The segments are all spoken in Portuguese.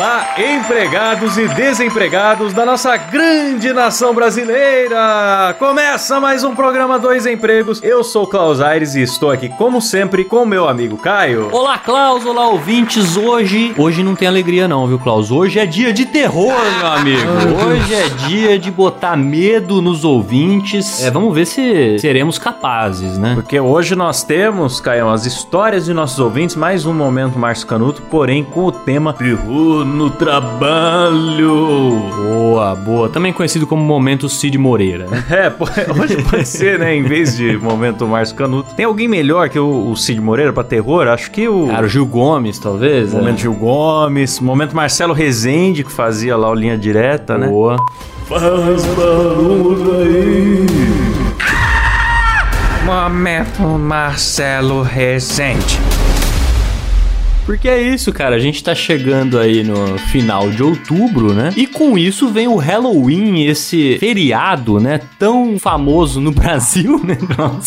Olá, empregados e desempregados da nossa grande nação brasileira! Começa mais um programa Dois Empregos. Eu sou Klaus Aires e estou aqui, como sempre, com meu amigo Caio. Olá, Klaus, olá, ouvintes. Hoje, hoje não tem alegria não, viu, Klaus? Hoje é dia de terror, meu amigo. Hoje é dia de botar medo nos ouvintes. É, vamos ver se seremos capazes, né? Porque hoje nós temos, Caio, as histórias de nossos ouvintes, mais um momento Márcio Canuto, porém com o tema terror no trabalho. Boa, boa. Também conhecido como Momento Cid Moreira. né? É, hoje pode ser, né? Em vez de momento Márcio Canuto. Tem alguém melhor que o, o Cid Moreira pra terror? Acho que o. Cara, o Gil Gomes, talvez. Momento né? Gil Gomes, momento Marcelo Rezende, que fazia lá o Linha Direta, né? Boa. Faz barulho aí. Momento Marcelo Rezende. Porque é isso, cara. A gente tá chegando aí no final de outubro, né? E com isso vem o Halloween, esse feriado, né? Tão famoso no Brasil, né?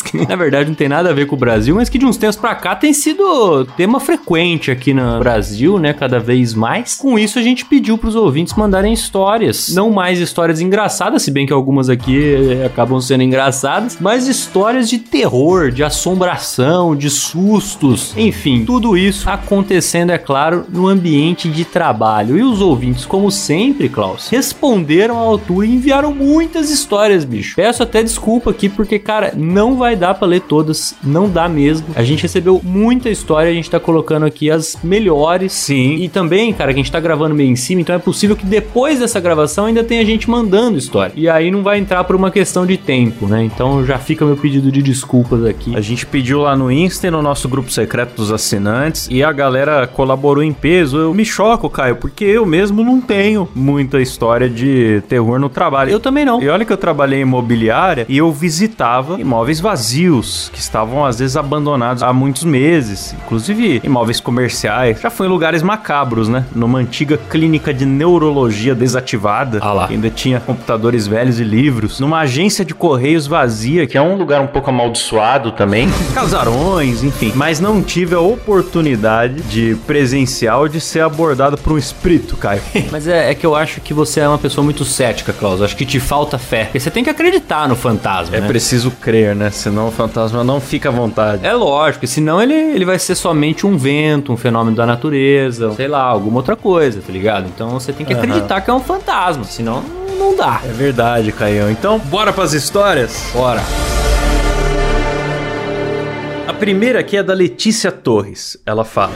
Que na verdade não tem nada a ver com o Brasil, mas que de uns tempos pra cá tem sido tema frequente aqui no Brasil, né? Cada vez mais. Com isso a gente pediu pros ouvintes mandarem histórias. Não mais histórias engraçadas, se bem que algumas aqui eh, acabam sendo engraçadas, mas histórias de terror, de assombração, de sustos. Enfim, tudo isso acontecendo, é claro, no ambiente de trabalho. E os ouvintes, como sempre, Klaus, responderam à altura e enviaram muitas histórias, bicho. Peço até desculpa aqui, porque, cara, não vai dar pra ler todas, não dá mesmo. A gente recebeu muita história, a gente tá colocando aqui as melhores. Sim. E também, cara, que a gente tá gravando meio em cima, então é possível que depois dessa gravação ainda tenha gente mandando história. E aí não vai entrar por uma questão de tempo, né? Então já fica meu pedido de desculpas aqui. A gente pediu lá no Insta no nosso grupo secreto dos assinantes e a galera colaborou em peso. Eu me choco, Caio, porque eu mesmo não tenho muita história de terror no trabalho. Eu também não. E olha que eu trabalhei em imobiliária e eu visitava imóveis vazios, que estavam às vezes abandonados há muitos meses, inclusive imóveis comerciais. Já fui em lugares macabros, né? Numa antiga clínica de neurologia desativada, Ah lá. que ainda tinha computadores velhos e livros. Numa agência de correios vazia, que é um lugar um pouco amaldiçoado também. Casarões, enfim. Mas não tive a oportunidade de presencial de ser abordado por um espírito, Caio. Mas é, é que eu acho que você é uma pessoa muito cética, Klaus. Acho que te falta fé. Porque você tem que acreditar no fantasma, É né? preciso crer, né? Senão o fantasma não fica à vontade. É lógico, senão ele, ele vai ser somente um vento, um fenômeno da natureza, sei lá, alguma outra coisa, tá ligado? Então você tem que Aham. acreditar que é um fantasma, senão não dá. É verdade, Caião. Então, bora pras histórias? Bora. A primeira aqui é da Letícia Torres. Ela fala: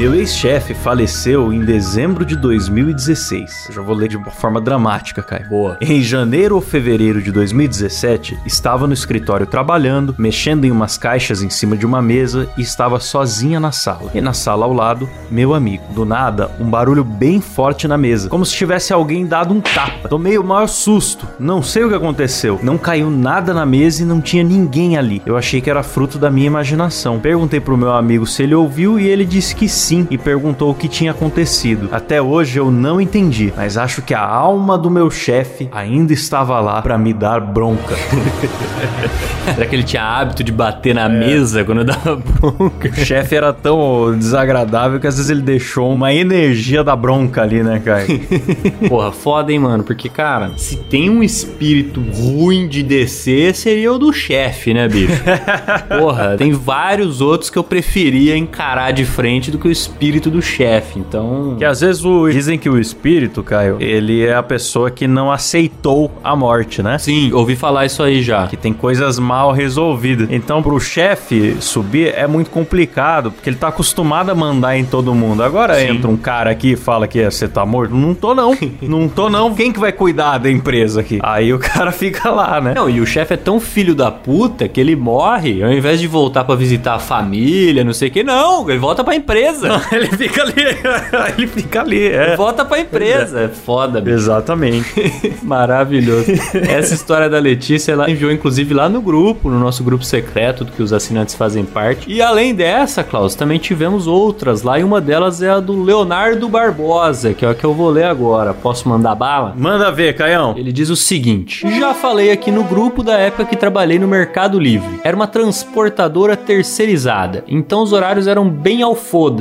Meu ex-chefe faleceu em dezembro de 2016. Eu já vou ler de uma forma dramática, Caio. Boa. Em janeiro ou fevereiro de 2017, estava no escritório trabalhando, mexendo em umas caixas em cima de uma mesa e estava sozinha na sala. E na sala ao lado, meu amigo. Do nada, um barulho bem forte na mesa, como se tivesse alguém dado um tapa. Tomei o maior susto. Não sei o que aconteceu. Não caiu nada na mesa e não tinha ninguém ali. Eu achei que era fruto da minha imaginação. Perguntei pro meu amigo se ele ouviu e ele disse que sim e perguntou o que tinha acontecido. Até hoje eu não entendi, mas acho que a alma do meu chefe ainda estava lá pra me dar bronca. Será que ele tinha hábito de bater na mesa quando dava bronca? O chefe era tão desagradável que às vezes ele deixou uma energia da bronca ali, né, cara? Porra, foda, hein, mano? Porque, cara, se tem um espírito ruim de descer, seria o do chefe, né, bicho? Porra, tem vários outros que eu preferia encarar de frente do que o espírito do chefe. Então. Que às vezes o, dizem que o espírito, Caio, ele é a pessoa que não aceitou a morte, né? Sim, ouvi falar isso aí já. Que tem coisas mal resolvidas. Então, pro chefe subir é muito complicado, porque ele tá acostumado a mandar em todo mundo. Agora Sim. entra um cara aqui e fala que você tá morto. Não tô, não. não tô, não. Quem que vai cuidar da empresa aqui? Aí o cara fica lá, né? Não, e o chefe é tão filho da puta que ele morre, ao invés de voltar pra visitar a família, não sei o que, não, ele volta pra empresa. ele fica ali. ele fica ali, é. volta pra empresa. É foda, bicho. Exatamente. Maravilhoso. Essa história da Letícia, ela enviou inclusive lá no grupo, no nosso grupo secreto, do que os assinantes fazem parte. E além dessa, Klaus, também tivemos outras lá, e uma delas é a do Leonardo Barbosa, que é a que eu vou ler agora. Posso mandar bala? Manda ver, Caião. Ele diz o seguinte: Já falei aqui no grupo da época que trabalhei no Mercado Livre. Era uma transportadora terceirizada, então os horários eram bem ao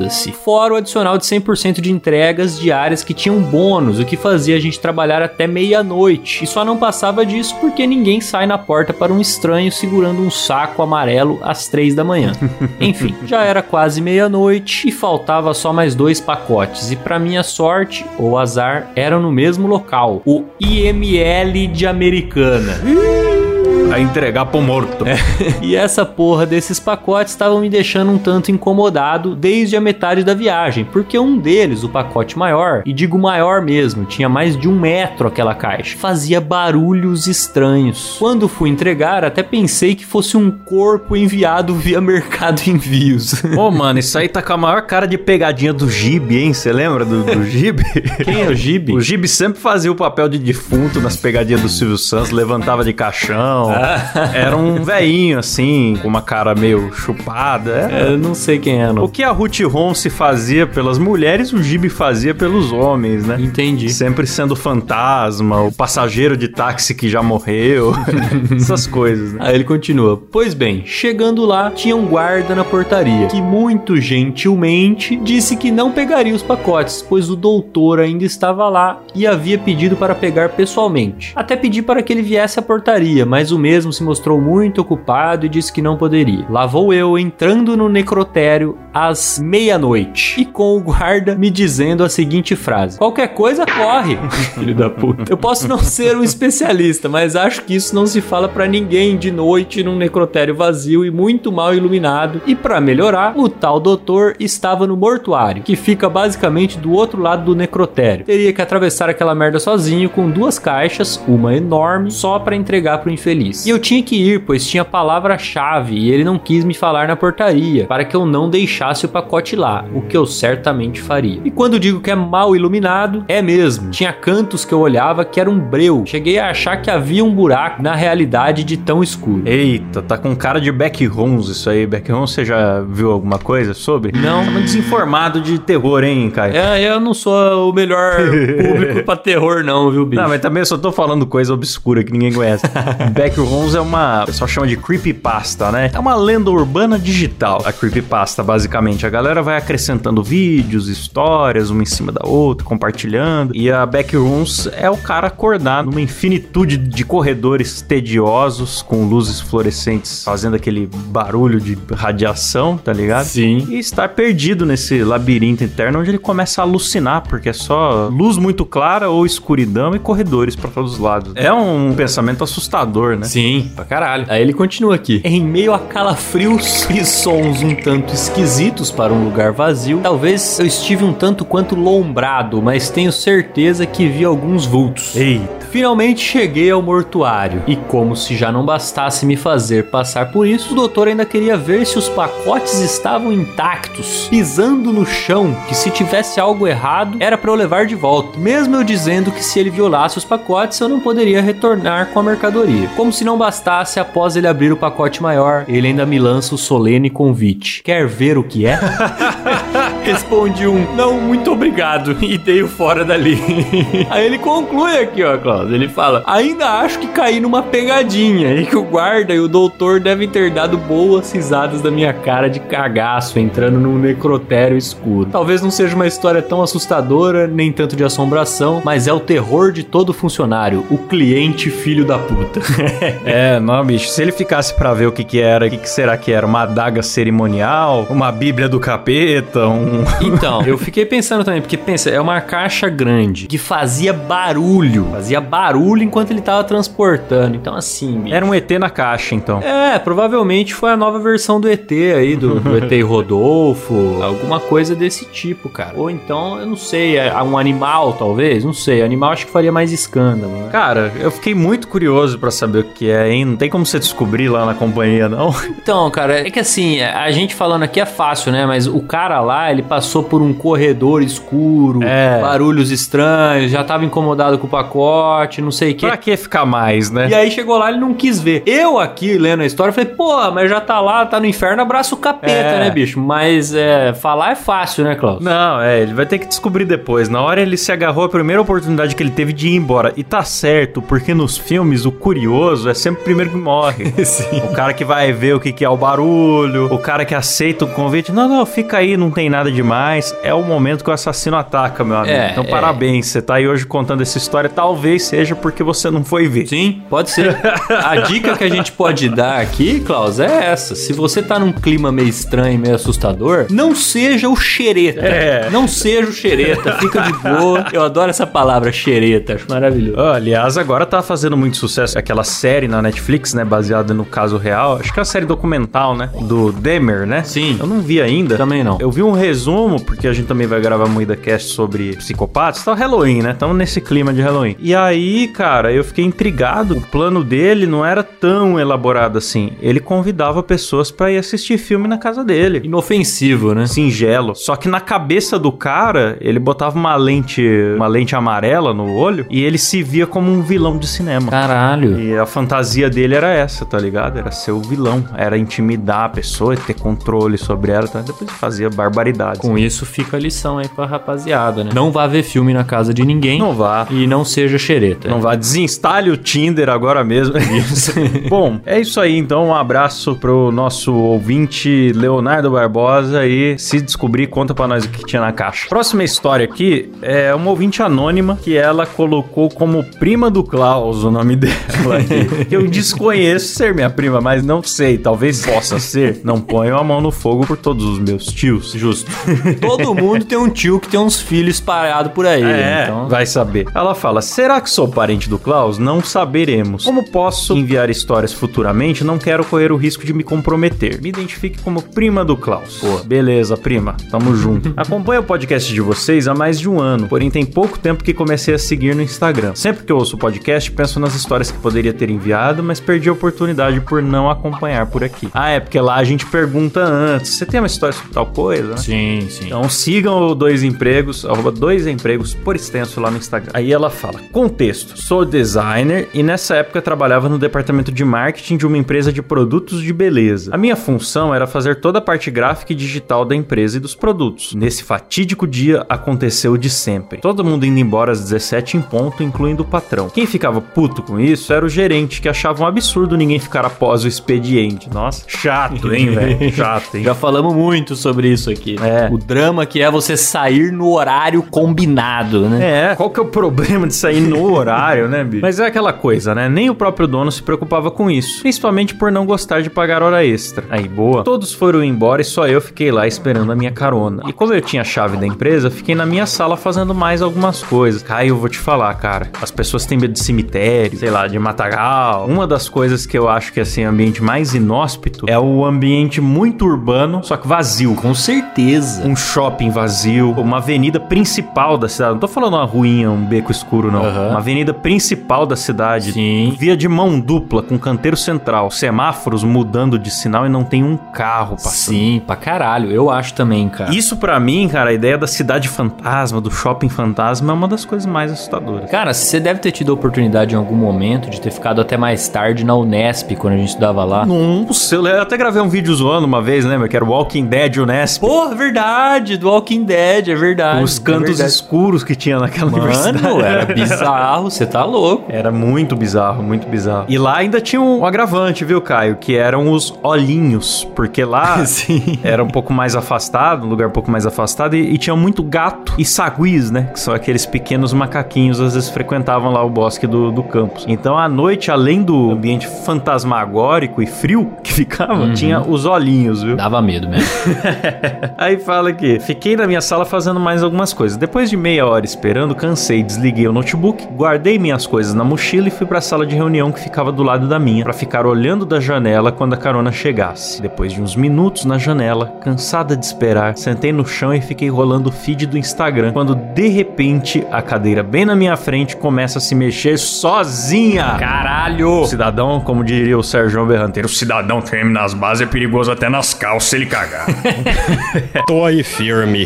foda-se. Fora o adicional de 100% de entregas diárias que tinham bônus, o que fazia a gente trabalhar até meia-noite. E só não passava disso porque ninguém sai na porta para um estranho segurando um saco amarelo às três da manhã. Enfim, já era quase meia-noite e faltava só mais dois pacotes. E para minha sorte ou azar, eram no mesmo local, o IML de Americana. A entregar pro morto. E essa porra desses pacotes estavam me deixando um tanto incomodado desde a metade da viagem, porque um deles, o pacote maior, e digo maior mesmo, tinha mais de um metro aquela caixa, fazia barulhos estranhos. Quando fui entregar, até pensei que fosse um corpo enviado via Mercado Envios. Ô, mano, isso aí tá com a maior cara de pegadinha do Gibi, hein? Você lembra do, do Gibi? Quem é o Gibi? O Gibi sempre fazia o papel de defunto nas pegadinhas do Silvio Santos, levantava de caixão. Era um veinho, assim, com uma cara meio chupada. Era- Eu não sei quem é, O que a Ruth Ronce fazia pelas mulheres, o Gibi fazia pelos homens, né? Entendi. Sempre sendo fantasma, o passageiro de táxi que já morreu. Essas coisas, né? Aí ele continua: Pois bem, chegando lá, tinha um guarda na portaria que muito gentilmente disse que não pegaria os pacotes, pois o doutor ainda estava lá e havia pedido para pegar pessoalmente. Até pedi para que ele viesse à portaria, mas o mesmo se mostrou muito ocupado e disse que não poderia. Lá vou eu entrando no necrotério às meia-noite e com o guarda me dizendo a seguinte frase: Qualquer coisa corre. Filho da puta. Eu posso não ser um especialista, mas acho que isso não se fala pra ninguém de noite num necrotério vazio e muito mal iluminado. E pra melhorar, o tal doutor estava no mortuário, que fica basicamente do outro lado do necrotério. Teria que atravessar aquela merda sozinho com duas caixas, uma enorme, só pra entregar pro infeliz. E eu tinha que ir, pois tinha palavra-chave e ele não quis me falar na portaria, para que eu não deixasse o pacote lá, o que eu certamente faria. E quando digo que é mal iluminado, é mesmo. Tinha cantos que eu olhava que era um breu. Cheguei a achar que havia um buraco na realidade de tão escuro. Eita, tá com cara de backrooms isso aí. Backrooms, você já viu alguma coisa sobre? Não. Tá muito desinformado de terror, hein, Caio? É, eu não sou o melhor público pra terror, não, viu, bicho? Não, mas também eu só tô falando coisa obscura que ninguém conhece. Backrooms é uma. O pessoal chama de creepypasta, né? É uma lenda urbana digital. A creepypasta, basicamente. A galera vai acrescentando vídeos, histórias, uma em cima da outra, compartilhando. E a Backrooms é o cara acordar numa infinitude de corredores tediosos, com luzes fluorescentes fazendo aquele barulho de radiação, tá ligado? Sim. E estar perdido nesse labirinto interno onde ele começa a alucinar, porque é só luz muito clara ou escuridão e corredores pra todos os lados. É um pensamento assustador, né? Sim, pra caralho. Aí ele continua aqui. Em meio a calafrios e sons um tanto esquisitos para um lugar vazio, talvez eu estive um tanto quanto lombrado, mas tenho certeza que vi alguns vultos. Eita. Finalmente cheguei ao mortuário e, como se já não bastasse me fazer passar por isso, o doutor ainda queria ver se os pacotes estavam intactos, pisando no chão, que se tivesse algo errado era para eu levar de volta, mesmo eu dizendo que se ele violasse os pacotes eu não poderia retornar com a mercadoria. Como se não bastasse, após ele abrir o pacote maior, ele ainda me lança o solene convite. Quer ver o que é? Respondi um não, muito obrigado e dei o fora dali. Aí ele conclui aqui, ó, Klaus. Ele fala: Ainda acho que caí numa pegadinha e que o guarda e o doutor devem ter dado boas risadas da minha cara de cagaço entrando num necrotério escuro. Talvez não seja uma história tão assustadora, nem tanto de assombração, mas é o terror de todo funcionário, o cliente filho da puta. É, não, bicho. Se ele ficasse pra ver o que que era, o que, que será que era? Uma adaga cerimonial? Uma bíblia do capeta? Um... Então, eu fiquei pensando também, porque pensa, é uma caixa grande que fazia barulho. Fazia barulho enquanto ele tava transportando. Então, assim. bicho. Era um ET na caixa, então. É, provavelmente foi a nova versão do ET aí, do, do ET Rodolfo, alguma coisa desse tipo, cara. Ou então, eu não sei, é um animal, talvez? Não sei. Animal acho que faria mais escândalo, né? Cara, eu fiquei muito curioso pra saber o que é, hein? Não tem como você descobrir lá na companhia, não. Então, cara, é que assim, a gente falando aqui é fácil, né? Mas o cara lá, ele passou por um corredor escuro, É. barulhos estranhos, já tava incomodado com o pacote, não sei o quê. Pra que ficar mais, né? E aí chegou lá, ele não quis ver. Eu aqui, lendo a história, falei, pô, mas já tá lá, tá no inferno, abraça o capeta, É. né, bicho? Mas é, falar é fácil, né, Klaus? Não, é, ele vai ter que descobrir depois. Na hora ele se agarrou à primeira oportunidade que ele teve de ir embora. E tá certo, porque nos filmes o curioso é sempre o primeiro que morre. Sim. O cara que vai ver o que, que é o barulho, o cara que aceita o convite. Não, não, fica aí, não tem nada demais. É o momento que o assassino ataca, meu amigo. É, então, é. parabéns. Você tá aí hoje contando essa história. Talvez seja porque você não foi ver. Sim, pode ser. A dica que a gente pode dar aqui, Klaus, é essa. Se você tá num clima meio estranho, meio assustador, não seja o xereta. É. Não seja o xereta, fica de boa. Eu adoro essa palavra xereta, acho maravilhoso. Ah, aliás, agora tá fazendo muito sucesso aquela série na Netflix, né? Baseada no caso real. Acho que é a série documental, né? Do Demer, né? Sim. Eu não vi ainda. Também não. Eu vi um resumo, porque a gente também vai gravar Moída Cast sobre psicopatas. Tá Halloween, né? Estamos nesse clima de Halloween. E aí, cara, eu fiquei intrigado. O plano dele não era tão elaborado assim. Ele convidava pessoas pra ir assistir filme na casa dele. Inofensivo, né? Singelo. Só que na cabeça do cara, ele botava uma lente, uma lente amarela no olho e ele se via como um vilão de cinema. Caralho. E a fantasia dele era essa, tá ligado? Era ser o vilão, era intimidar a pessoa, ter controle sobre ela, tá? depois fazia barbaridades. Com isso fica a lição aí pra rapaziada, né? Não vá ver filme na casa de ninguém. Não vá. E não seja xereta. Não vá, desinstale o Tinder agora mesmo. Isso. Bom, é isso aí. Então, um abraço pro nosso ouvinte Leonardo Barbosa e se descobrir, conta pra nós o que tinha na caixa. Próxima história aqui é uma ouvinte anônima que ela colocou como prima do Klaus o nome dela aqui. eu desconheço ser minha prima, mas não sei. Talvez possa ser. Não ponho a mão no fogo por todos os meus tios. Justo. Todo mundo tem um tio que tem uns filhos espalhados por aí. É, Então, vai saber. Ela fala: será que sou parente do Klaus? Não saberemos. Como posso enviar histórias futuramente? Não quero correr o risco de me comprometer. Me identifique como prima do Klaus. Pô, beleza, prima. Tamo junto. Acompanho o podcast de vocês há mais de um ano, porém tem pouco tempo que comecei a seguir no Instagram. Sempre que eu ouço o podcast, penso nas histórias que poderia ter enviado, mas perdi a oportunidade por não acompanhar por aqui. Ah, é porque lá a gente pergunta antes: você tem uma história sobre tal coisa? Sim, sim. Então sigam o Dois Empregos, arroba Dois Empregos por extenso lá no Instagram. Aí ela fala: Contexto: sou designer e nessa época trabalhava no departamento de marketing de uma empresa de produtos de beleza. A minha função era fazer toda a parte gráfica e digital da empresa e dos produtos. Nesse fatídico dia aconteceu de sempre. Todo mundo indo embora às 17 em ponto, incluindo o patrão. Quem ficava puto com isso era o gerente, que achava um absurdo ninguém ficar após o expediente. Nossa, chato, hein, velho? Chato, hein? Já falamos muito sobre isso aqui. É. O drama que é você sair no horário combinado, né? É, qual que é o problema de sair no horário, né, bicho? Mas é aquela coisa, né? Nem o próprio dono se preocupava com isso. Principalmente por não gostar de pagar hora extra. Aí, boa. Todos foram embora e só eu fiquei lá esperando a minha carona. E como eu tinha a chave da empresa, fiquei na minha sala fazendo mais algumas coisas. Caio, eu vou te falar, cara. As pessoas têm medo de cemitério, sei lá, de matagal. Uma das coisas que eu acho que é assim, o ambiente mais inóspito é o ambiente muito urbano, só que vazio. Com certeza. Um shopping vazio, uma avenida principal da cidade. Não tô falando uma ruinha, um beco escuro, não. Aham. Uma avenida principal da cidade. Sim. Via de mão dupla, com canteiro central, semáforos mudando de sinal e não tem um carro passando. Sim, pra caralho. Eu acho também, cara. Isso pra mim, cara, a ideia da cidade fantasma, do shopping fantasma, é uma das coisas mais assustadoras. Cara, você deve ter tido a oportunidade em algum momento de ter ficado até mais tarde na Unesp, quando a gente estudava lá. Nossa, eu até gravei um vídeo zoando uma vez, lembra? Que era o Walking Dead Unesp. Porra, verdade, do Walking Dead, é verdade. Os é cantos verdade. escuros que tinha naquela universidade. Mano, era bizarro, você tá louco. Era muito bizarro, muito bizarro. E lá ainda tinha um agravante, viu, Caio? Que eram os olhinhos. Porque lá era um pouco mais afastado, um lugar um pouco mais afastado, e, e tinha muito gato e saguis, né? Que são aqueles pequenos macaquinhos, às vezes frequentavam lá o bosque do, do campus. Então, à noite, a além do ambiente fantasmagórico e frio que ficava, tinha os olhinhos, viu? Dava medo mesmo. Aí fala que fiquei na minha sala fazendo mais algumas coisas. Depois de meia hora esperando, cansei, desliguei o notebook, guardei minhas coisas na mochila e fui pra sala de reunião que ficava do lado da minha, pra ficar olhando da janela quando a carona chegasse. Depois de uns minutos na janela, cansada de esperar, sentei no chão e fiquei rolando o feed do Instagram, quando de repente a cadeira bem na minha frente começa a se mexer sozinha. Caralho! O cidadão, como diria o Sérgio Berranteiro, o cidadão treme nas bases é perigoso até nas calças se ele cagar. Tô aí firme.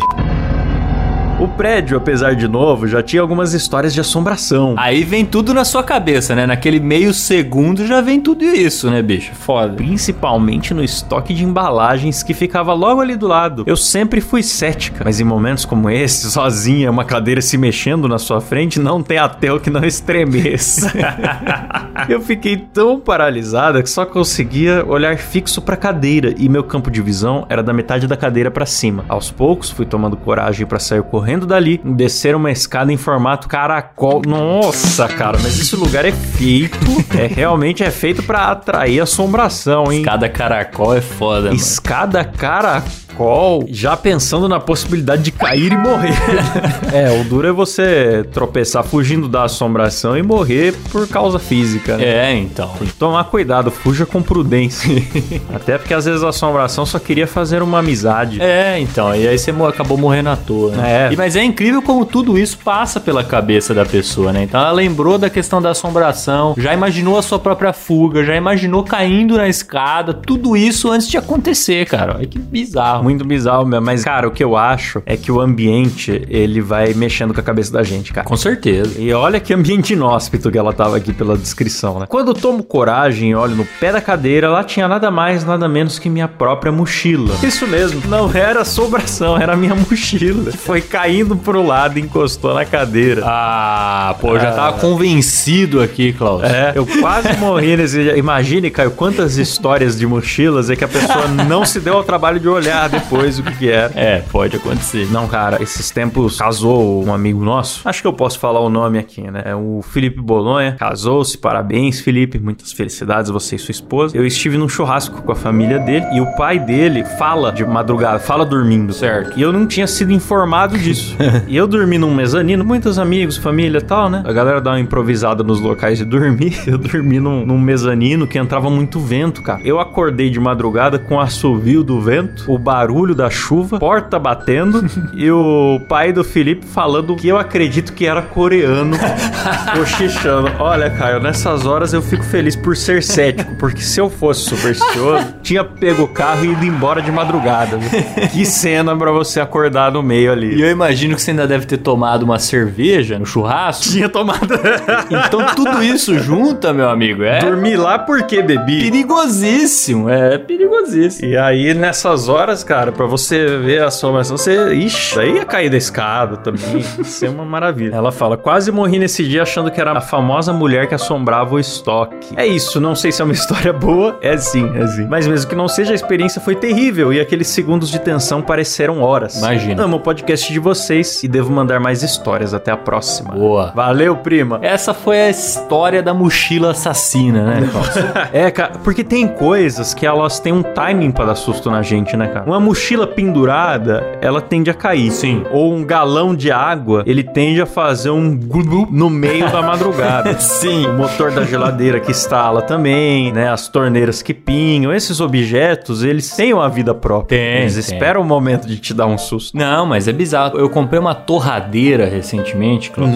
O prédio, apesar de novo, já tinha algumas histórias de assombração. Aí vem tudo na sua cabeça, né? Naquele meio segundo já vem tudo isso, né, bicho? Foda. Principalmente no estoque de embalagens que ficava logo ali do lado. Eu sempre fui cética, mas em momentos como esse, sozinha, uma cadeira se mexendo na sua frente, não tem ateu que não estremeça. eu fiquei tão paralisada que só conseguia olhar fixo pra cadeira e meu campo de visão era da metade da cadeira pra cima. Aos poucos, fui tomando coragem pra sair correndo dali, descer uma escada em formato caracol. Nossa, cara, mas esse lugar é feito, é realmente é feito pra atrair assombração, hein? Cada caracol é foda, mano. Escada caracol, já pensando na possibilidade de cair e morrer. é, o duro é você tropeçar fugindo da assombração e morrer por causa física, né? É, então. Tem que tomar cuidado, fuja com prudência. Até porque às vezes a assombração só queria fazer uma amizade. É, então. E aí você acabou morrendo à toa, né? É. E, mas é incrível como tudo isso passa pela cabeça da pessoa, né? Então ela lembrou da questão da assombração, já imaginou a sua própria fuga, já imaginou caindo na escada, tudo isso antes de acontecer, cara. Olha que bizarro. Muito bizarro mesmo, mas cara, o que eu acho é que o ambiente, ele vai mexendo com a cabeça da gente, cara. Com certeza. E olha que ambiente inóspito que ela tava aqui pela descrição, né? Quando eu tomo coragem e olho no pé da cadeira, lá tinha nada mais, nada menos que minha própria mochila. Isso mesmo, não era assombração, era minha mochila. Foi caindo pro lado encostou na cadeira. Ah, pô, eu já tava convencido aqui, Klaus. É, eu quase morri nesse dia. Imagine, Caio, quantas histórias de mochilas é que a pessoa não se deu ao trabalho de olhar depois o que que era. É, pode acontecer. Não, cara, esses tempos casou um amigo nosso. Acho que eu posso falar o nome aqui, né? É o Felipe Bolonha. Casou-se, parabéns, Felipe. Muitas felicidades, você e sua esposa. Eu estive num churrasco com a família dele e o pai dele fala de madrugada, fala dormindo. Certo. E eu não tinha sido informado disso. e eu dormi num mezanino, muitos amigos, família e tal, né? A galera dá uma improvisada nos locais de dormir. Eu dormi num, num mezanino que entrava muito vento, cara. Eu acordei de madrugada com o assovio do vento, o barulho da chuva, porta batendo e o pai do Felipe falando que eu acredito que era coreano, cochichando. Olha, Caio, nessas horas eu fico feliz por ser cético, porque se eu fosse supersticioso, tinha pego o carro e ido embora de madrugada. viu? Que cena pra você acordar no meio ali. E eu imagino que você ainda deve ter tomado uma cerveja no churrasco. tinha tomado. Então tudo isso junta, meu amigo, é Dormi lá porque bebi. perigosíssimo. É perigosíssimo. E aí, nessas horas, cara, pra você ver a assombração, você. Ixi, aí ia cair da escada também. Isso é uma maravilha. Ela fala: quase morri nesse dia achando que era a famosa mulher que assombrava o estoque. É isso, não sei se é uma história boa. É sim, é sim. Mas mesmo que não seja, a experiência foi terrível e aqueles segundos de tensão pareceram horas. Imagina. Amo o podcast de vocês e devo mandar mais histórias. Até a próxima. Boa. Valeu, prima. Essa foi a história da mochila assassina, né? É, cara, porque tem coisas que elas têm um timing pra dar susto na gente, né, cara? Uma mochila pendurada, ela tende a cair. Sim. Ou um galão de água, ele tende a fazer um glu no meio da madrugada. Sim. O motor da geladeira que instala também, né? As torneiras que pingam. Esses objetos, eles têm uma vida própria. Tem, eles tem. esperam o momento de te dar um susto. Não, mas é bizarro. Eu comprei uma torradeira recentemente, Klaus.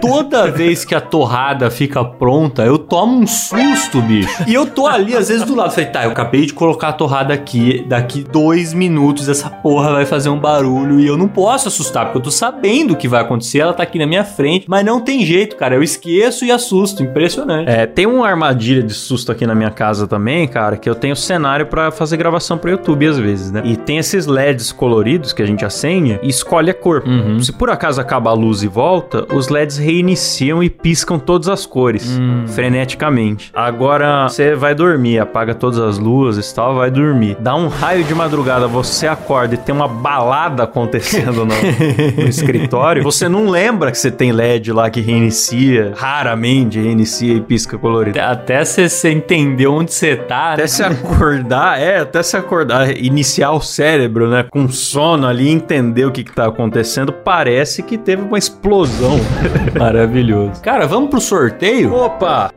Toda vez que a torrada fica pronta, eu tomo um susto, bicho. E eu tô ali, às vezes, do lado. Falei, tá, eu acabei de colocar a torrada aqui. Daqui dois minutos essa porra vai fazer um barulho e eu não posso assustar, porque eu tô sabendo o que vai acontecer. Ela tá aqui na minha frente, mas não tem jeito, cara. Eu esqueço e assusto. Impressionante. É, tem uma armadilha de susto aqui na minha casa também, cara, que eu tenho cenário pra fazer gravação pro YouTube às vezes, né? E tem esses LEDs coloridos que a gente acende e escolhe a cor. Uhum. Se por acaso acaba a luz e volta, os LEDs reiniciam e piscam todas as cores, freneticamente. Agora você vai dormir, apaga todas as luzes e tal, vai dormir. Dá um raio de madrugada madrugada você acorda e tem uma balada acontecendo no, no escritório, você não lembra que você tem LED lá que reinicia, raramente reinicia e pisca colorido. Até você entender onde você tá, Até né? se acordar, é, até se acordar, iniciar o cérebro, né, com sono ali, entender o que que tá acontecendo, parece que teve uma explosão. Maravilhoso. Cara, vamos pro sorteio? Opa!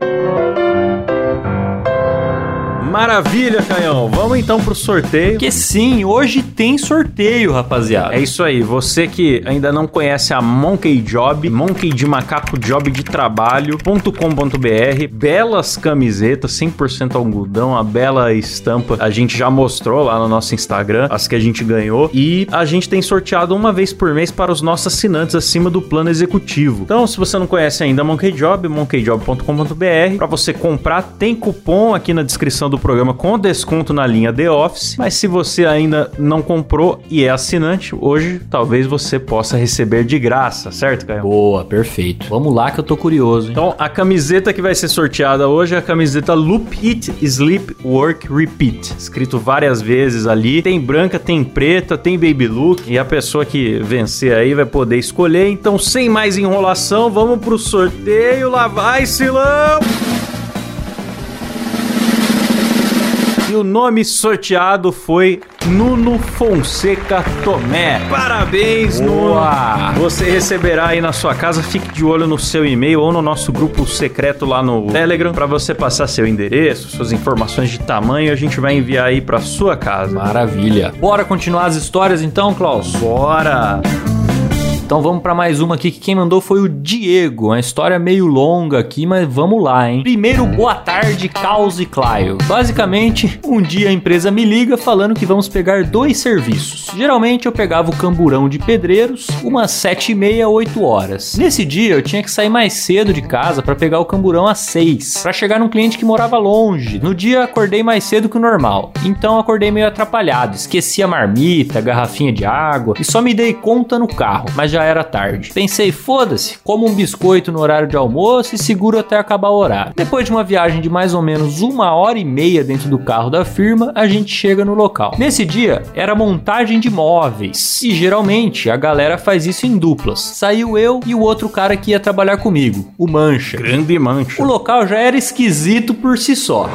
Maravilha, Canhão. Vamos então pro sorteio. Porque sim, hoje tem sorteio, rapaziada. É isso aí, você que ainda não conhece a Monkey Job, Monkey de Macaco Job de Trabalho.com.br, belas camisetas, 100% algodão, a bela estampa, a gente já mostrou lá no nosso Instagram, as que a gente ganhou, e a gente tem sorteado uma vez por mês para os nossos assinantes acima do plano executivo. Então, se você não conhece ainda a Monkey Job, monkeyjob.com.br, para você comprar, tem cupom aqui na descrição do programa com desconto na linha The Office, mas se você ainda não comprou e é assinante, hoje talvez você possa receber de graça, certo, Caio? Boa, perfeito. Vamos lá que eu tô curioso, hein? Então, a camiseta que vai ser sorteada hoje é a camiseta Loop Eat Sleep Work Repeat. Escrito várias vezes ali. Tem branca, tem preta, tem baby look. E a pessoa que vencer aí vai poder escolher. Então, sem mais enrolação, vamos pro sorteio. Lá vai, Silão! E o nome sorteado foi Nuno Fonseca Tomé. Parabéns, Boa! Nuno! Você receberá aí na sua casa, fique de olho no seu e-mail ou no nosso grupo secreto lá no Telegram para você passar seu endereço, suas informações de tamanho, a gente vai enviar aí para sua casa. Maravilha. Bora continuar as histórias então, Klaus? Bora! Então vamos pra mais uma aqui que quem mandou foi o Diego. Uma história meio longa aqui, mas vamos lá, hein? Primeiro, boa tarde, Caos e Claio. Basicamente, um dia a empresa me liga falando que vamos pegar dois serviços. Geralmente eu pegava o camburão de pedreiros umas 7 e meia, 8 horas. Nesse dia eu tinha que sair mais cedo de casa para pegar o camburão às 6, para chegar num cliente que morava longe. No dia acordei mais cedo que o normal, então acordei meio atrapalhado. Esqueci a marmita, a garrafinha de água e só me dei conta no carro, mas já era tarde. Pensei, foda-se, como um biscoito no horário de almoço e seguro até acabar o horário. Depois de uma viagem de mais ou menos uma hora e meia dentro do carro da firma, a gente chega no local. Nesse dia era montagem de móveis e geralmente a galera faz isso em duplas. Saiu eu e o outro cara que ia trabalhar comigo, o Mancha. Grande mancha. O local já era esquisito por si só.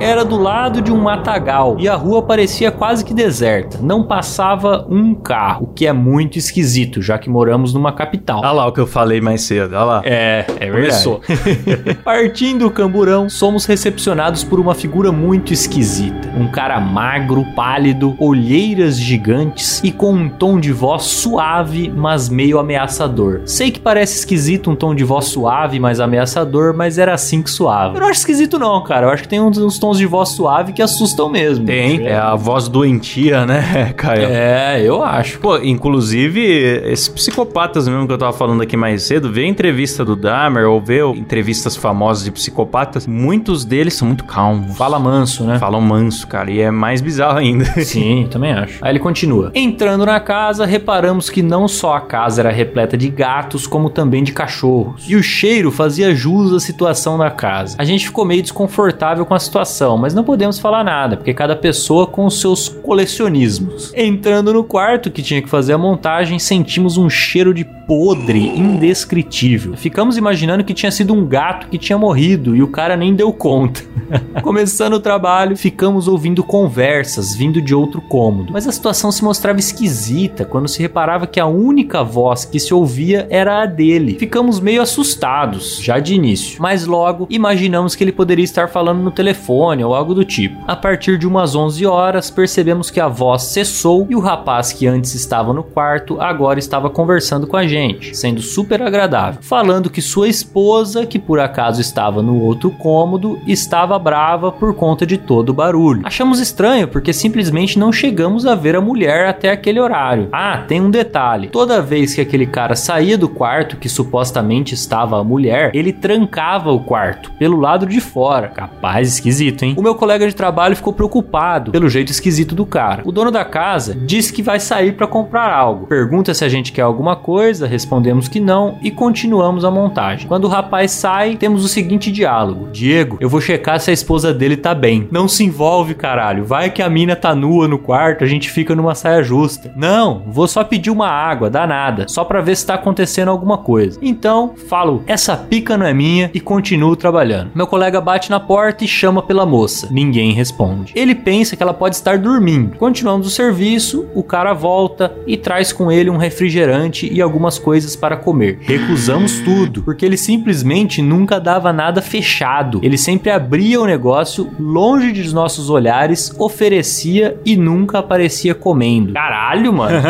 Era do lado de um matagal e a rua parecia quase que deserta. Não passava um carro, o que é muito esquisito, já que moramos numa capital. Olha lá o que eu falei mais cedo, olha lá. É, é Começou. Partindo do camburão, somos recepcionados por uma figura muito esquisita. Um cara magro, pálido, olheiras gigantes e com um tom de voz suave, mas meio ameaçador. Sei que parece esquisito um tom de voz suave, mas ameaçador, mas era assim que suave. Eu não acho esquisito não, cara. Eu acho que tem uns, uns tons de voz suave que assustam mesmo. Tem, é a voz doentia, né, Caio? É, eu acho. Pô, inclusive, esses psicopatas mesmo que eu tava falando aqui mais cedo, vê a entrevista do Dahmer ou vê entrevistas famosas de psicopatas, muitos deles são muito calmos. Fala manso, né? Falam manso, cara, e é mais bizarro ainda. Sim, também acho. Aí ele continua. Entrando na casa, reparamos que não só a casa era repleta de gatos, como também de cachorros. E o cheiro fazia jus à situação da casa. A gente ficou meio desconfortável com a situação, mas não podemos falar nada, porque cada pessoa com os seus colecionismos. Entrando no quarto que tinha que fazer a montagem, sentimos um cheiro de podre indescritível. Ficamos imaginando que tinha sido um gato que tinha morrido e o cara nem deu conta. Começando o trabalho, ficamos ouvindo conversas vindo de outro cômodo, mas a situação se mostrava esquisita quando se reparava que a única voz que se ouvia era a dele. Ficamos meio assustados, já de início, mas logo imaginamos que ele poderia estar falando no telefone ou algo do tipo. A partir de umas 11 horas, percebemos que a voz cessou e o rapaz que antes estava no quarto agora estava conversando com a gente, sendo super agradável, falando que sua esposa, que por acaso estava no outro cômodo, estava brava por conta de todo o barulho. Achamos estranho porque simplesmente não chegamos a ver a mulher até aquele horário. Ah, tem um detalhe: toda vez que aquele cara saía do quarto que supostamente estava a mulher, ele trancava o quarto pelo lado de fora. Capaz esquisito. Esquisito, hein? O meu colega de trabalho ficou preocupado pelo jeito esquisito do cara. O dono da casa disse que vai sair para comprar algo. Pergunta se a gente quer alguma coisa, respondemos que não e continuamos a montagem. Quando o rapaz sai, temos o seguinte diálogo: Diego, eu vou checar se a esposa dele tá bem. Não se envolve, caralho. Vai que a mina tá nua no quarto, a gente fica numa saia justa. Não, vou só pedir uma água, dá nada, só para ver se tá acontecendo alguma coisa. Então, falo, essa pica não é minha e continuo trabalhando. Meu colega bate na porta e chama pela moça. Ninguém responde. Ele pensa que ela pode estar dormindo. Continuamos o serviço, o cara volta e traz com ele um refrigerante e algumas coisas para comer. Recusamos tudo, porque ele simplesmente nunca dava nada fechado. Ele sempre abria o negócio longe dos nossos olhares, oferecia e nunca aparecia comendo. Caralho, mano.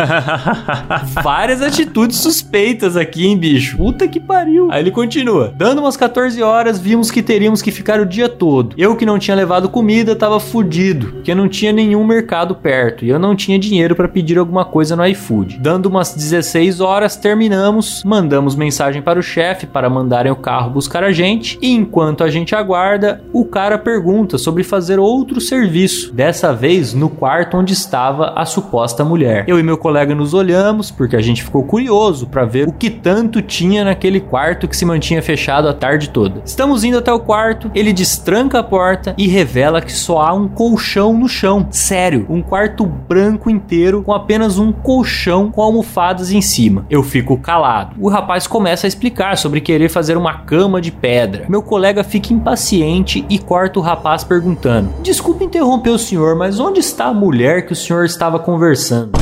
Várias atitudes suspeitas aqui, hein, bicho? Puta que pariu. Aí ele continua. Dando umas 14 horas, vimos que teríamos que ficar o dia todo. Eu que não tinha levado comida, tava fudido, porque não tinha nenhum mercado perto e eu não tinha dinheiro para pedir alguma coisa no iFood. Dando umas 16 horas, terminamos, mandamos mensagem para o chefe para mandarem o carro buscar a gente e enquanto a gente aguarda, o cara pergunta sobre fazer outro serviço, dessa vez no quarto onde estava a suposta mulher. Eu e meu colega nos olhamos porque a gente ficou curioso para ver o que tanto tinha naquele quarto que se mantinha fechado a tarde toda. Estamos indo até o quarto, ele destranca a porta e revela que só há um colchão no chão. Sério, um quarto branco inteiro com apenas um colchão com almofadas em cima. Eu fico calado. O rapaz começa a explicar sobre querer fazer uma cama de pedra. Meu colega fica impaciente e corta o rapaz perguntando: Desculpe interromper o senhor, mas onde está a mulher que o senhor estava conversando?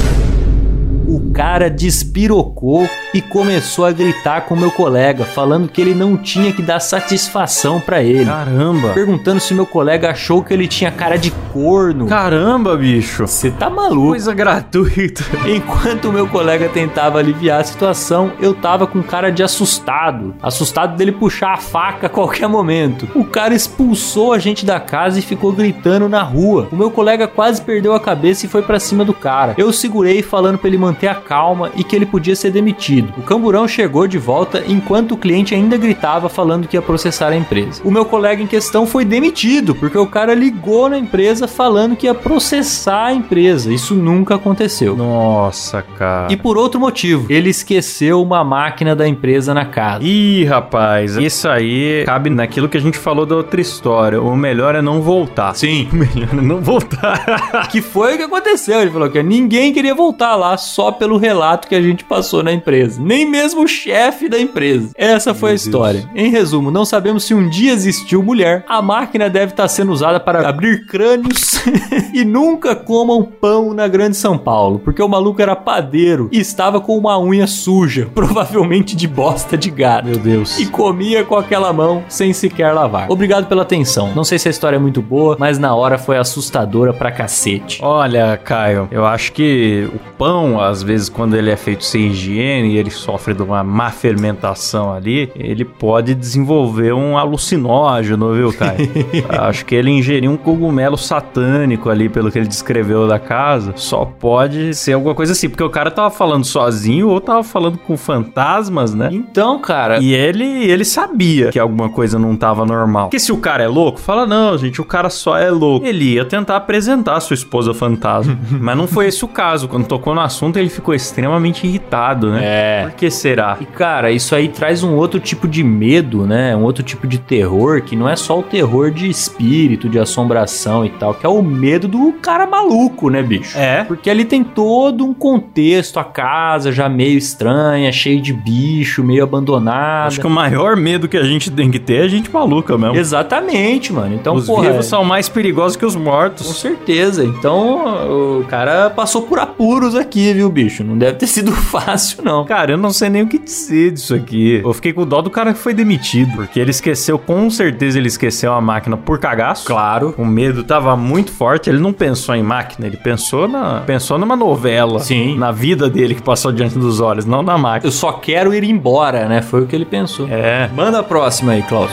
O cara despirocou e começou a gritar com meu colega, falando que ele não tinha que dar satisfação para ele. Caramba. Perguntando se meu colega achou que ele tinha cara de corno. Caramba, bicho. Você tá maluco? Coisa gratuita. Enquanto o meu colega tentava aliviar a situação, eu tava com cara de assustado. Assustado dele puxar a faca a qualquer momento. O cara expulsou a gente da casa e ficou gritando na rua. O meu colega quase perdeu a cabeça e foi para cima do cara. Eu segurei falando para ele manter a calma e que ele podia ser demitido. O camburão chegou de volta enquanto o cliente ainda gritava falando que ia processar a empresa. O meu colega em questão foi demitido porque o cara ligou na empresa falando que ia processar a empresa. Isso nunca aconteceu. Nossa, cara. E por outro motivo, ele esqueceu uma máquina da empresa na casa. Ih, rapaz, isso aí cabe naquilo que a gente falou da outra história. O melhor é não voltar. Sim. O melhor é não voltar. que foi o que aconteceu. Ele falou que ninguém queria voltar lá só pelo relato que a gente passou na empresa. Nem mesmo o chefe da empresa. Essa foi Meu a história. Deus. Em resumo, não sabemos se um dia existiu mulher. A máquina deve estar sendo usada para abrir crânios e nunca comam pão na Grande São Paulo, porque o maluco era padeiro e estava com uma unha suja, provavelmente de bosta de gato. Meu Deus. E comia com aquela mão sem sequer lavar. Obrigado pela atenção. Não sei se a história é muito boa, mas na hora foi assustadora pra cacete. Olha, Caio, eu acho que o pão, às vezes, quando ele é feito sem higiene e ele sofre de uma má fermentação ali, ele pode desenvolver um alucinógeno, viu, Caio? acho que ele ingeriu um cogumelo satânico ali, pelo que ele descreveu da casa. Só pode ser alguma coisa assim, porque o cara tava falando sozinho ou tava falando com fantasmas, né? Então, cara, E ele, ele sabia que alguma coisa não tava normal. Porque se o cara é louco, fala, não, gente, o cara só é louco. Ele ia tentar apresentar a sua esposa fantasma. Mas não foi esse o caso. Quando tocou no assunto, ele ficou extremamente irritado, né? É. Por que será? E cara, isso aí traz um outro tipo de medo, né? Um outro tipo de terror que não é só o terror de espírito, de assombração e tal, que é o medo do cara maluco, né, bicho? É. Porque ali tem todo um contexto, a casa já meio estranha, cheio de bicho, meio abandonada. Acho que o maior medo que a gente tem que ter é a gente maluca mesmo. Exatamente, mano. Então, Os porra, vivos são mais perigosos que os Com mortos. certeza. Então, o cara passou por apuros aqui, viu, bicho? Não deve ter sido fácil, não. Cara, eu não sei nem o que dizer disso aqui. Eu fiquei com dó do cara que foi demitido, porque ele esqueceu, com certeza ele esqueceu a máquina por cagaço. Claro. O medo tava muito forte, ele não pensou em máquina, ele pensou na pensou numa novela, Sim. na vida dele que passou diante dos olhos, não na máquina. Eu só quero ir embora, né? Foi o que ele pensou. É. Manda a próxima aí, Klaus.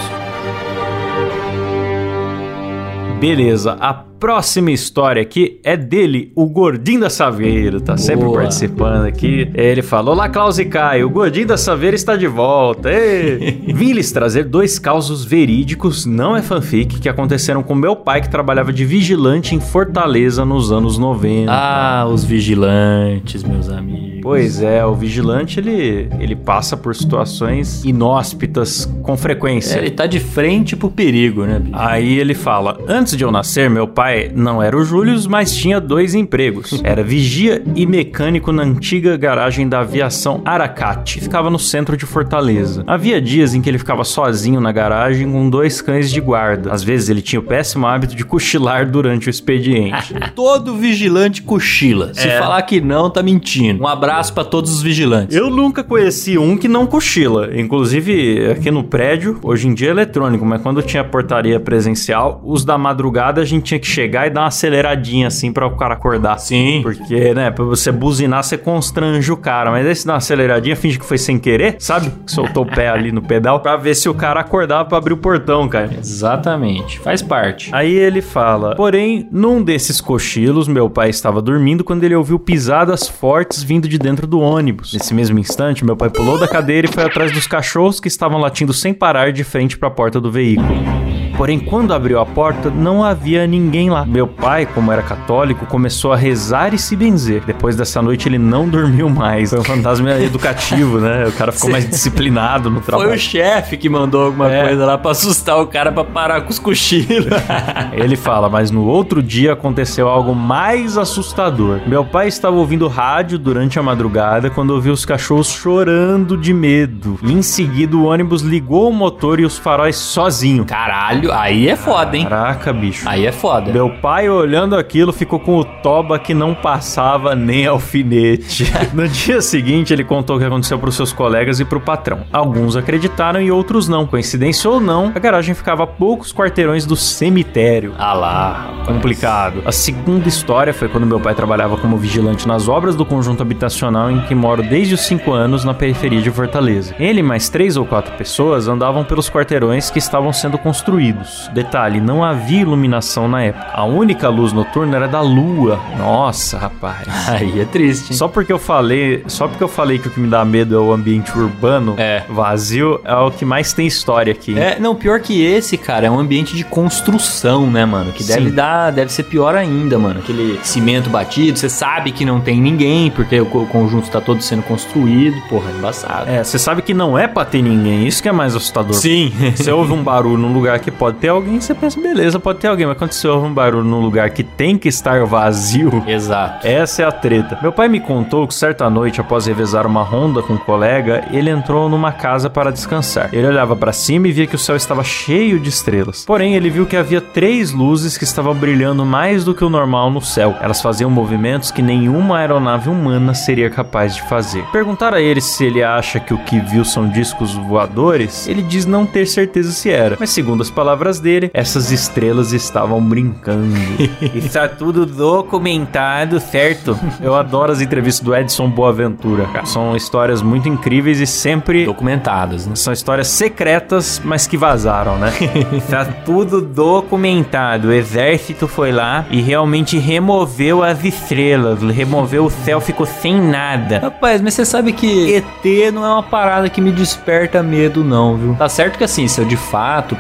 Beleza, a próxima história aqui é dele, o Gordinho da Saveiro, tá sempre Boa. participando aqui. Ele falou: Olá, Klaus e Caio, o Gordinho da Saveiro está de volta. Vim lhes trazer dois causos verídicos, não é fanfic, que aconteceram com meu pai que trabalhava de vigilante em Fortaleza nos anos 90. Ah, os vigilantes, meus amigos. Pois é, o vigilante ele, ele passa por situações inóspitas com frequência. É, ele tá de frente pro perigo, né, bicho? Aí ele fala: Antes de eu nascer, meu pai não era o Júlio, mas tinha dois empregos. Era vigia e mecânico na antiga garagem da aviação Aracate. Ficava no centro de Fortaleza. Havia dias em que ele ficava sozinho na garagem com dois cães de guarda. Às vezes ele tinha o péssimo hábito de cochilar durante o expediente. Todo vigilante cochila. Se É. falar que não, tá mentindo. Um abraço pra todos os vigilantes. Eu nunca conheci um que não cochila. Inclusive, aqui no prédio, hoje em dia é eletrônico, mas quando tinha portaria presencial, os da madrugada a gente tinha que chegar e dar uma aceleradinha assim pra o cara acordar. Sim. Porque, né, pra você buzinar, você constrange o cara. Mas aí você dá uma aceleradinha, finge que foi sem querer, sabe? Que Soltou o pé ali no pedal pra ver se o cara acordava pra abrir o portão, cara. Exatamente. Faz parte. Aí ele fala: Porém, num desses cochilos, meu pai estava dormindo quando ele ouviu pisadas fortes vindo de dentro do ônibus. Nesse mesmo instante, meu pai pulou da cadeira e foi atrás dos cachorros que estavam latindo sem parar de frente para a porta do veículo. Porém, quando abriu a porta, não havia ninguém lá. Meu pai, como era católico, começou a rezar e se benzer. Depois dessa noite, ele não dormiu mais. Foi um fantasma educativo, né? O cara ficou mais disciplinado no trabalho. Foi o chefe que mandou alguma É. coisa lá pra assustar o cara pra parar com os cochilos. Ele fala, mas no outro dia aconteceu algo mais assustador. Meu pai estava ouvindo rádio durante a madrugada quando ouviu os cachorros chorando de medo. E em seguida o ônibus ligou o motor e os faróis sozinho. Caralho, aí é foda, hein? Caraca, bicho. Aí é foda. Meu pai, olhando aquilo, ficou com o toba que não passava nem alfinete. no dia seguinte, ele contou o que aconteceu para os seus colegas e para o patrão. Alguns acreditaram e outros não. Coincidência ou não, a garagem ficava a poucos quarteirões do cemitério. Ah lá, rapaz. Complicado. A segunda história foi quando meu pai trabalhava como vigilante nas obras do conjunto habitacional em que moro desde os 5 anos na periferia de Fortaleza. Ele e mais três ou quatro pessoas andavam pelos quarteirões que estavam sendo construídos. Detalhe, não havia iluminação na época. A única luz noturna era da lua. Nossa, rapaz. Aí é triste, hein? Só porque eu falei, só porque eu falei que o que me dá medo é o ambiente urbano É. vazio, é o que mais tem história aqui. É, não, pior que esse, cara, é um ambiente de construção, né, mano? Que deve Sim. dar, deve ser pior ainda, mano. Aquele cimento batido, você sabe que não tem ninguém, porque o, o conjunto tá todo sendo construído, porra, é embaçado. É, você sabe que não é pra ter ninguém, isso que é mais assustador. Sim. Você ouve um barulho num lugar que pode ter alguém, você pensa, beleza, pode ter alguém. Mas quando você ouve um barulho num lugar que tem que estar vazio, Exato. essa é a treta. Meu pai me contou que certa noite, após revezar uma ronda com um colega, ele entrou numa casa para descansar. Ele olhava para cima e via que o céu estava cheio de estrelas. Porém, ele viu que havia três luzes que estavam brilhando mais do que o normal no céu. Elas faziam movimentos que nenhuma aeronave humana seria capaz de fazer. Perguntar a ele se ele acha que o que viu são discos voadores, ele diz não ter certeza se era. Mas segundo as palavras dele, essas estrelas estavam brincando. Está tudo documentado, certo? Eu adoro as entrevistas do Edson Boaventura, cara. São histórias muito incríveis e sempre Documentadas, né? são histórias secretas, mas que vazaram, né? tá tudo documentado. O exército foi lá e realmente removeu as estrelas, removeu o céu, ficou sem nada. Rapaz, mas você sabe que ET não é uma parada que me desperta medo, não, viu? Tá certo que assim, se eu de fato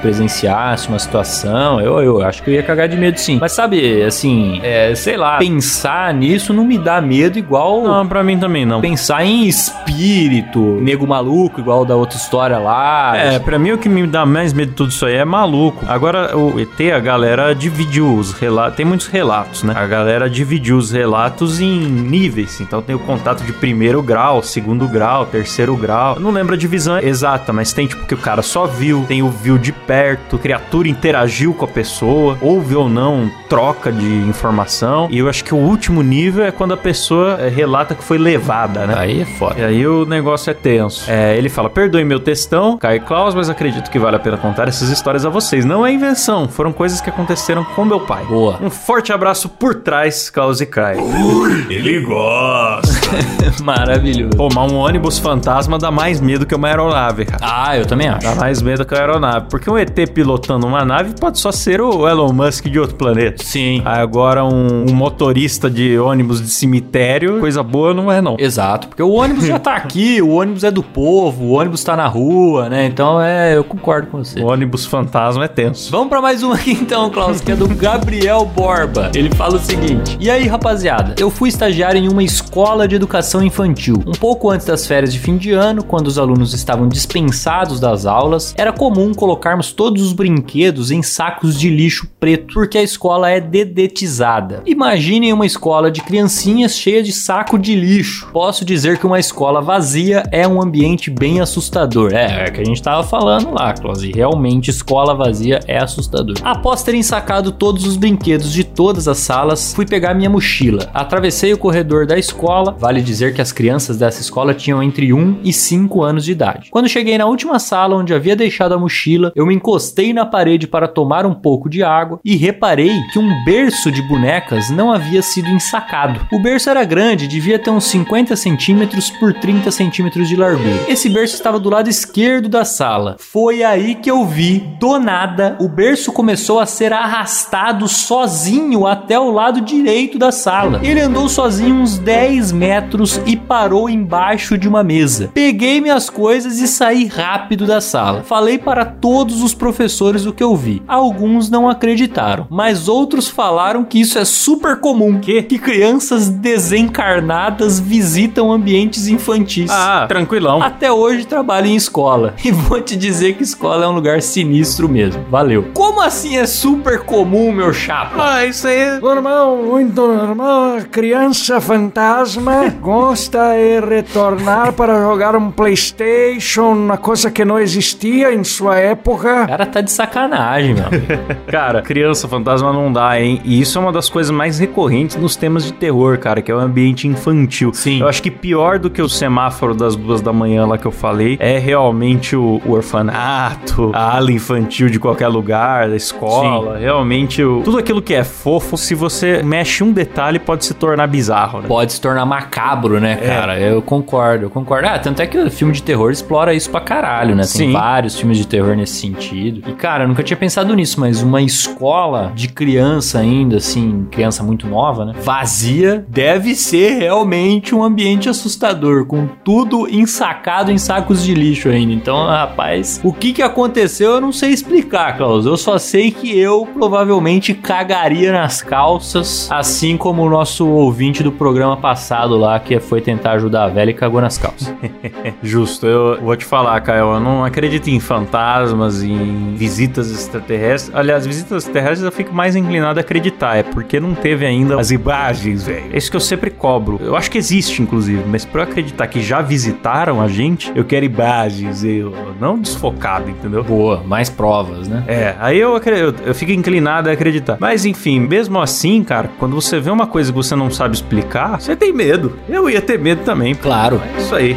uma situação, eu, eu acho que eu ia cagar de medo sim. Mas sabe, assim, é, sei lá, pensar nisso não me dá medo igual. Não, pra mim também não. Pensar em espírito, nego maluco, igual da outra história lá. É, pra mim o que me dá mais medo de tudo isso aí é maluco. Agora, o ET, a galera dividiu os relatos. Tem muitos relatos, né? A galera dividiu os relatos em níveis. Então tem o contato de primeiro grau, segundo grau, terceiro grau. Eu não lembro a divisão exata, mas tem tipo que o cara só viu, tem o viu de perto, criatura interagiu com a pessoa, houve ou não troca de informação. E eu acho que o último nível é quando a pessoa eh, relata que foi levada, né? Aí é foda. E aí o negócio é tenso. É, ele fala: perdoe meu textão, Caio Klaus, mas acredito que vale a pena contar essas histórias a vocês. Não é invenção, foram coisas que aconteceram com meu pai. Boa. Um forte abraço por trás, Klaus e Caio. Ele gosta. Maravilhoso. Pô, mas um ônibus fantasma dá mais medo que uma aeronave, cara. Ah, eu também acho. Dá mais medo que uma aeronave. Porque um ET pilotando uma nave pode só ser o Elon Musk de outro planeta. Sim. Agora, um, um motorista de ônibus de cemitério, coisa boa não é, não. Exato, porque o ônibus já tá aqui, o ônibus é do povo, o ônibus tá na rua, né? Então é, eu concordo com você. O ônibus fantasma é tenso. Vamos pra mais uma aqui então, Klaus, que é do Gabriel Borba. Ele fala o seguinte: E aí, rapaziada? Eu fui estagiário em uma escola de educação infantil. Um pouco antes das férias de fim de ano, quando os alunos estavam dispensados das aulas, era comum colocarmos todos os brinquedos em sacos de lixo preto, porque a escola é dedetizada. Imaginem uma escola de criancinhas cheia de saco de lixo. Posso dizer que uma escola vazia é um ambiente bem assustador. É, é que a gente tava falando lá, Klaus. E realmente, escola vazia é assustador. Após terem sacado todos os brinquedos de todas as salas, fui pegar minha mochila. Atravessei o corredor da escola. Vale dizer que as crianças dessa escola tinham entre 1 e 5 anos de idade. Quando cheguei na última sala onde havia deixado a mochila, eu me encostei na parede para tomar um pouco de água e reparei que um berço de bonecas não havia sido ensacado. O berço era grande, devia ter uns 50 centímetros por 30 centímetros de largura. Esse berço estava do lado esquerdo da sala. Foi aí que eu vi, do nada, o berço começou a ser arrastado sozinho até o lado direito da sala. Ele andou sozinho uns 10 metros e parou embaixo de uma mesa. Peguei minhas coisas e saí rápido da sala. Falei para todos os professores o que eu vi. Alguns não acreditaram, mas outros falaram que isso é super comum, que, que crianças desencarnadas visitam ambientes infantis. Ah, tranquilão. Até hoje trabalho em escola. E vou te dizer que escola é um lugar sinistro mesmo. Valeu. Como assim é super comum, meu chapa? Ah, isso aí é Normal, muito normal. Criança fantasma gosta de retornar para jogar um PlayStation, uma coisa que não existia em sua O época. cara tá de sacanagem, meu. Cara, criança fantasma não dá, hein? E isso é uma das coisas mais recorrentes nos temas de terror, cara, que é o ambiente infantil. Sim. Eu acho que pior do que o semáforo das duas da manhã lá que eu falei é realmente o, o orfanato, a ala infantil de qualquer lugar, da escola. Realmente, o- tudo aquilo que é fofo, se você mexe um detalhe, pode se tornar bizarro, né? Pode se tornar macabro, né, É. cara? Eu concordo, eu concordo. Ah, tanto é que o filme de terror explora isso pra caralho, né? Tem Sim. vários filmes de terror nesse sentido. E, cara, eu nunca tinha pensado nisso, mas uma escola de criança ainda, assim, criança muito nova, né? Vazia, deve ser realmente um ambiente assustador, com tudo ensacado em sacos de lixo ainda. Então, rapaz, o que que aconteceu eu não sei explicar, Klaus. Eu só sei que eu provavelmente cagaria nas calças, assim como o nosso ouvinte do programa passado lá, que foi tentar ajudar a velha e cagou nas calças. Justo, eu vou te falar, Caio, eu não acredito em fantasmas, em visitas extraterrestres. Aliás, visitas extraterrestres eu fico mais inclinado a acreditar, é porque não teve ainda as imagens, velho. É isso que eu sempre cobro. Eu acho que existe, inclusive, mas pra eu acreditar que já visitaram a gente, eu quero imagens, eu não desfocado, entendeu? Boa, mais provas, né? É, aí eu, eu, eu fico inclinado a acreditar. Mas enfim, mesmo assim, cara, quando você vê uma coisa que você não sabe explicar, você tem medo. Eu ia ter medo também. Claro. É isso aí.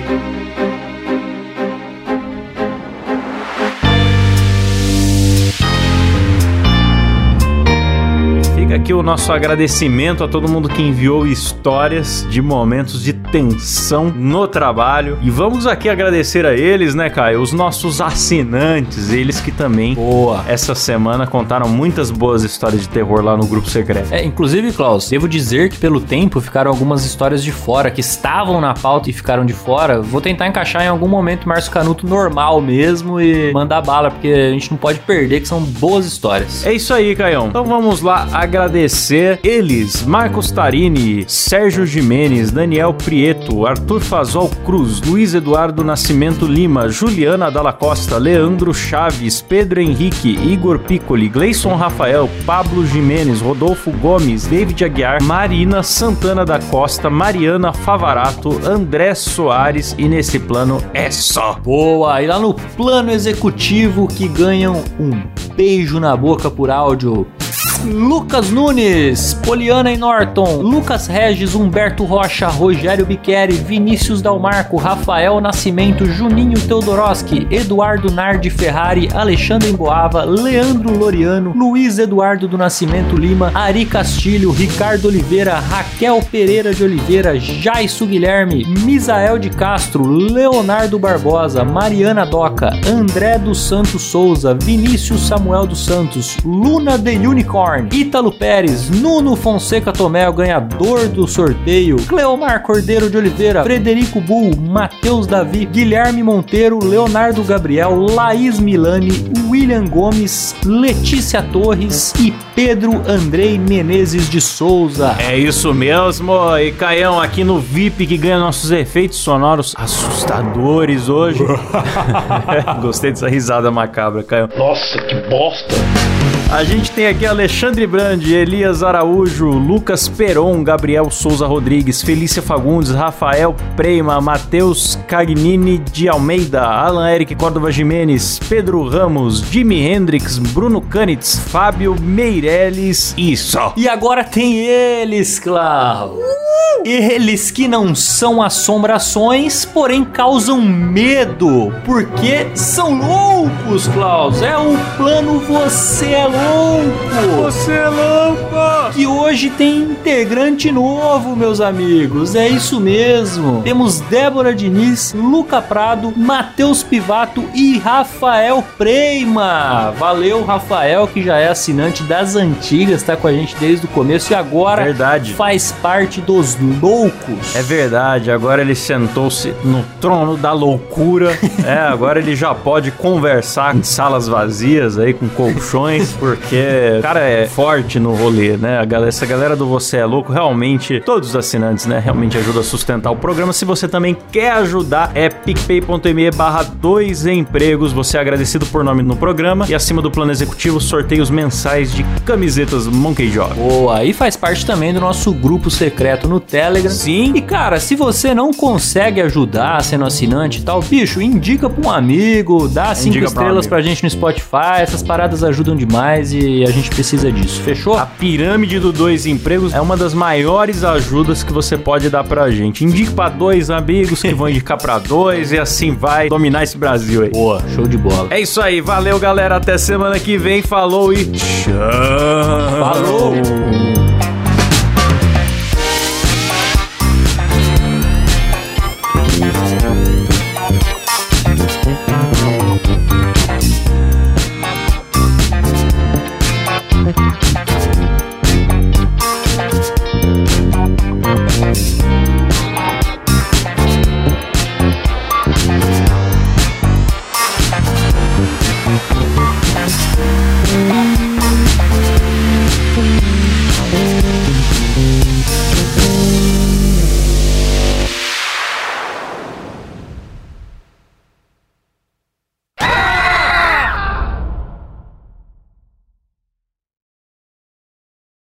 Aqui o nosso agradecimento a todo mundo que enviou histórias de momentos de tensão no trabalho. E vamos aqui agradecer a eles, né, Caio? Os nossos assinantes, eles que também Boa. essa semana contaram muitas boas histórias de terror lá no grupo secreto. É, inclusive, Klaus, devo dizer que pelo tempo ficaram algumas histórias de fora que estavam na pauta e ficaram de fora. Vou tentar encaixar em algum momento Márcio Canuto normal mesmo e mandar bala, porque a gente não pode perder que são boas histórias. É isso aí, Caião. Então vamos lá agradecer eles: Marcos Tarini, Sérgio Jimenez, Daniel Prieto, Arthur Fazol Cruz, Luiz Eduardo Nascimento Lima, Juliana Dalla Costa, Leandro Chaves, Pedro Henrique, Igor Piccoli, Gleison Rafael, Pablo Jimenez, Rodolfo Gomes, David Aguiar, Marina Santana da Costa, Mariana Favarato, André Soares e nesse plano é só. Boa! E lá no plano executivo que ganham um beijo na boca por áudio. Lucas Nunes, Poliana e Norton, Lucas Regis, Humberto Rocha, Rogério Biqueri, Vinícius Dalmarco, Rafael Nascimento, Juninho Teodoroski, Eduardo Nardi Ferrari, Alexandre Emboava, Leandro Loriano, Luiz Eduardo do Nascimento Lima, Ari Castilho, Ricardo Oliveira, Raquel Pereira de Oliveira, Jaisso Guilherme, Misael de Castro, Leonardo Barbosa, Mariana Doca, André dos Santos Souza, Vinícius Samuel dos Santos, Luna The Unicorn, Ítalo Pérez, Nuno Fonseca Tomé, o ganhador do sorteio, Cleomar Cordeiro de Oliveira, Frederico Bull, Matheus Davi, Guilherme Monteiro, Leonardo Gabriel, Laís Milani, William Gomes, Letícia Torres e Pedro Andrei Menezes de Souza. É isso mesmo, e Caião aqui no VIP que ganha nossos efeitos sonoros assustadores hoje. Gostei dessa risada macabra, Caião. Nossa, que bosta! A gente tem aqui Alexandre Brandi, Elias Araújo, Lucas Peron, Gabriel Souza Rodrigues, Felícia Fagundes, Rafael Preima, Matheus Cagnini de Almeida, Alan Eric Córdova Jimenez, Pedro Ramos, Jimi Hendrix, Bruno Canitz, Fábio Meirelles e só. E agora tem eles, Clau. Eles que não são assombrações, porém causam medo, porque são loucos, Klaus. É o plano Você é Louco. Você é louco! Que hoje tem integrante novo, meus amigos. É isso mesmo. Temos Débora Diniz, Luca Prado, Matheus Pivato e Rafael Preima. Valeu, Rafael, que já é assinante das antigas, tá com a gente desde o começo e agora Verdade. faz parte dos loucos. É verdade, agora ele sentou-se no trono da loucura. é, agora ele já pode conversar em salas vazias aí com colchões, porque o cara é forte no rolê, né? A galera, essa galera do Você é Louco, realmente, todos os assinantes, né? Realmente ajuda a sustentar o programa. Se você também quer ajudar, é picpay.me barra dois empregos. Você é agradecido por nome no programa. E acima do plano executivo, sorteios mensais de camisetas Monkey Job. Boa, e faz parte também do nosso grupo secreto no Telegram. Sim. E cara, se você não consegue ajudar sendo assinante e tal, bicho, indica pra um amigo, dá cinco Indica pra um estrelas pra gente no Spotify. Essas paradas ajudam demais e a gente precisa disso. Fechou? A pirâmide do dois empregos é uma das maiores ajudas que você pode dar pra gente. Indique pra dois amigos que vão indicar pra dois e assim vai dominar esse Brasil aí. Boa, show de bola. É isso aí, valeu galera, até semana que vem, falou e tchau. Falou!